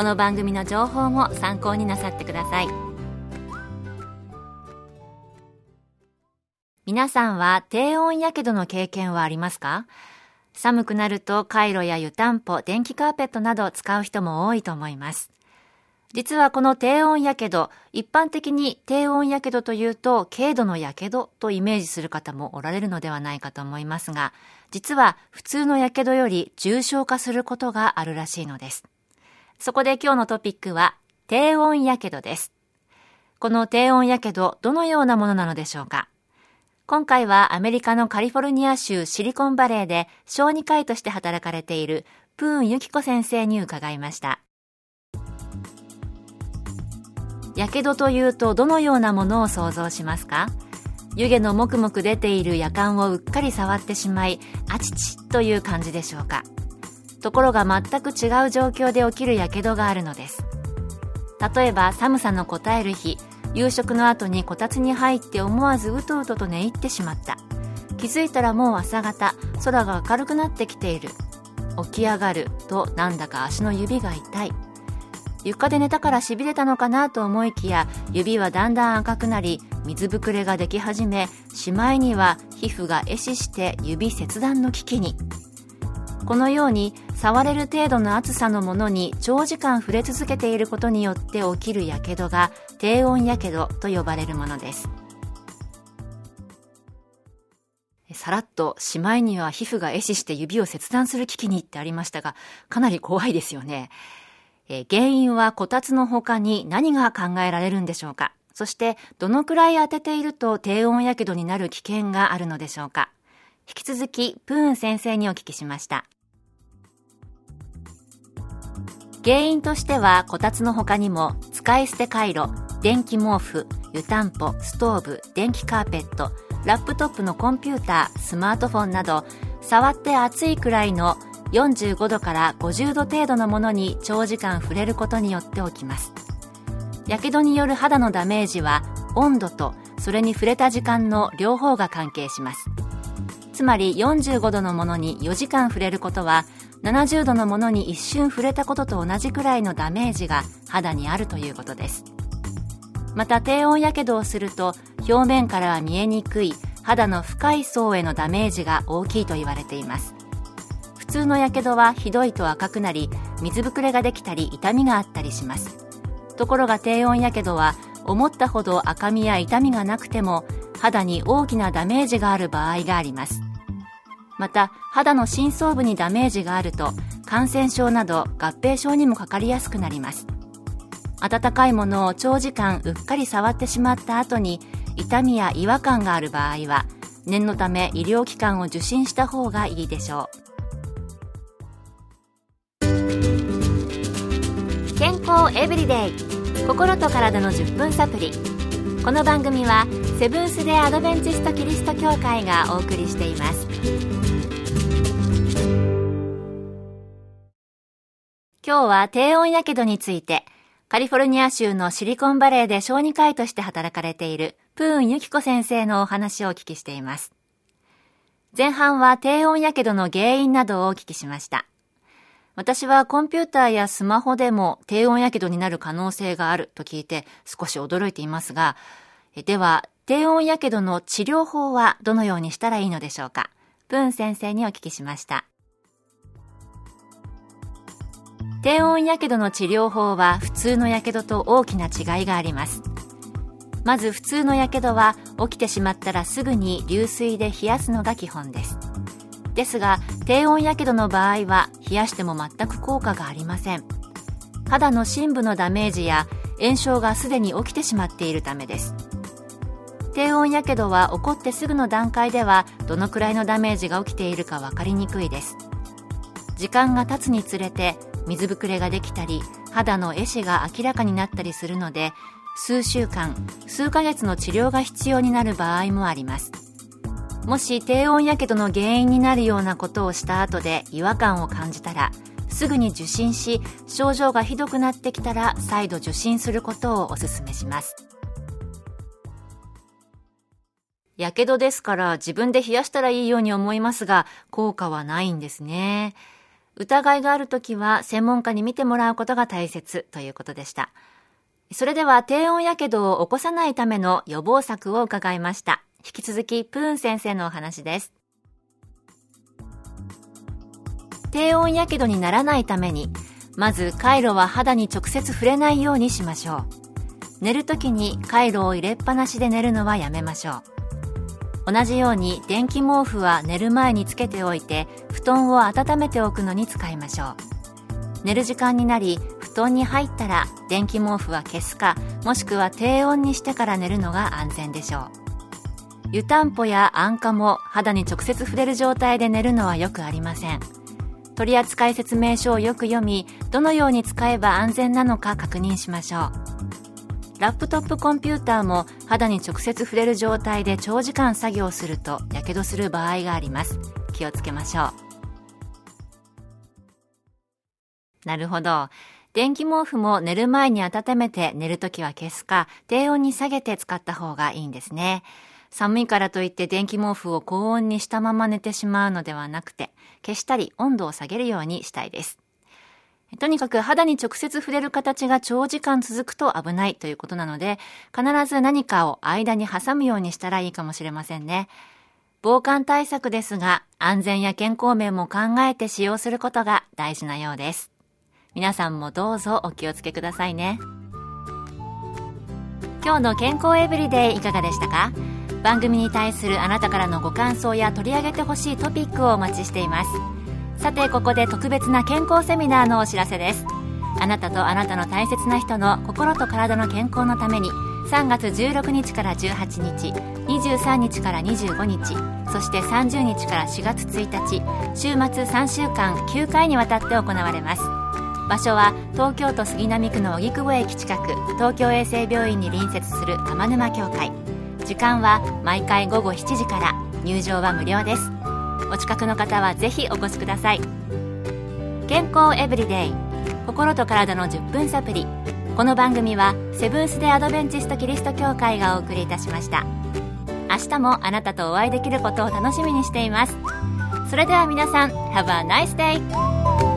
この番組の情報も参考になさってください皆さんは低温やけどの経験はありますか？寒くなるとカイロや湯たんぽ、電気カーペットなどを使う人も多いと思います。実はこの低温やけど、一般的に低温やけどというと軽度のやけどとイメージする方もおられるのではないかと思いますが、実は普通のやけどより重症化することがあるらしいのです。そこで今日のトピックは低温やけどです。この低温やけど、どのようなものなのでしょうか？今回はアメリカのカリフォルニア州シリコンバレーで小児科医として働かれているプーンユキコ先生に伺いました。やけどというとどのようなものを想像しますか？湯気のもくもく出ている夜間をうっかり触ってしまい、あちちという感じでしょうか？ところが全く違う状況で起きるやけどがあるのです。例えば寒さのこたえる日夕食の後にこたつに入って思わずうとうとと寝入ってしまった。気づいたらもう朝方空が明るくなってきている。起き上がるとなんだか足の指が痛い。床で寝たからしびれたのかなと思いきや指はだんだん赤くなり水ぶくれができ始めしまいには皮膚が壊死して指切断の危機に。このように触れる程度の暑さのものに長時間触れ続けていることによって起きるやけどが低温やけどと呼ばれるものです。さらっとしまいには皮膚が壊死して指を切断する危機にってありましたがかなり怖いですよね。え原因はこたつの他に何が考えられるんでしょうか？そしてどのくらい当てていると低温やけどになる危険があるのでしょうか？引き続きプーン先生にお聞きしました。原因としてはこたつの他にも使い捨て回路電気毛布湯たんぽストーブ電気カーペットラップトップのコンピュータースマートフォンなど触って熱いくらいの45度から50度程度のものに長時間触れることによって起きます。やけどによる肌のダメージは温度とそれに触れた時間の両方が関係します。つまり45度のものに4時間触れることは70度のものに一瞬触れたことと同じくらいのダメージが肌にあるということです。また低温やけどをすると表面からは見えにくい肌の深い層へのダメージが大きいと言われています。普通のやけどはひどいと赤くなり水ぶくれができたり痛みがあったりします。ところが低温やけどは思ったほど赤みや痛みがなくても肌に大きなダメージがある場合があります。また肌の深層部にダメージがあると感染症など合併症にもかかりやすくなります。温かいものを長時間うっかり触ってしまった後に痛みや違和感がある場合は念のため医療機関を受診した方がいいでしょう。健康エブリデイ。心と体の10分サプリ。この番組はセブンス・デ・アドベンチスト・キリスト教会がお送りしています。今日は低温やけどについて、カリフォルニア州のシリコンバレーで小児科医として働かれているプーンユキコ先生のお話をお聞きしています。前半は低温やけどの原因などをお聞きしました。私はコンピューターやスマホでも低温やけどになる可能性があると聞いて少し驚いていますが、では低温やけどの治療法はどのようにしたらいいのでしょうか？プーン先生にお聞きしました。低温やけどの治療法は普通のやけどと大きな違いがあります。まず普通のやけどは起きてしまったらすぐに流水で冷やすのが基本です。ですが低温やけどの場合は冷やしても全く効果がありません。肌の深部のダメージや炎症がすでに起きてしまっているためです。低温やけどは起こってすぐの段階ではどのくらいのダメージが起きているか分かりにくいです。時間が経つにつれて水ぶくれができたり肌の壊死が明らかになったりするので数週間数ヶ月の治療が必要になる場合もあります。もし低温やけどの原因になるようなことをした後で違和感を感じたらすぐに受診し症状がひどくなってきたら再度受診することをお勧めします。やけどですから自分で冷やしたらいいように思いますが効果はないんですね。疑いがあるときは専門家に見てもらうことが大切ということでした。それでは低温やけどを起こさないための予防策を伺いました。引き続きプーン先生のお話です。低温やけどにならないためにまずカイロは肌に直接触れないようにしましょう。寝るときにカイロを入れっぱなしで寝るのはやめましょう。同じように電気毛布は寝る前につけておいて布団を温めておくのに使いましょう。寝る時間になり布団に入ったら電気毛布は消すかもしくは低温にしてから寝るのが安全でしょう。湯たんぽや安価も肌に直接触れる状態で寝るのはよくありません。取扱説明書をよく読みどのように使えば安全なのか確認しましょう。ラップトップコンピューターも肌に直接触れる状態で長時間作業するとやけどする場合があります。気をつけましょう。なるほど。電気毛布も寝る前に温めて寝るときは消すか低温に下げて使った方がいいんですね。寒いからといって電気毛布を高温にしたまま寝てしまうのではなくて、消したり温度を下げるようにしたいです。とにかく肌に直接触れる形が長時間続くと危ないということなので、必ず何かを間に挟むようにしたらいいかもしれませんね。防寒対策ですが、安全や健康面も考えて使用することが大事なようです。皆さんもどうぞお気をつけくださいね。今日の健康エブリデイいかがでしたか？番組に対するあなたからのご感想や取り上げてほしいトピックをお待ちしていますさてここで特別な健康セミナーのお知らせです。あなたとあなたの大切な人の心と体の健康のために3月16日から18日23日から25日そして30日から4月1日週末3週間9回にわたって行われます。場所は東京都杉並区の荻窪駅近く東京衛生病院に隣接する天沼協会。時間は毎回午後7時から。入場は無料です。お近くの方はぜひお越しください。健康エブリデイ心と体の10分サプリ。この番組はセブンス・デ・アドベンチスト・キリスト教会がお送りいたしました。明日もあなたとお会いできることを楽しみにしています。それでは皆さん Have a nice day!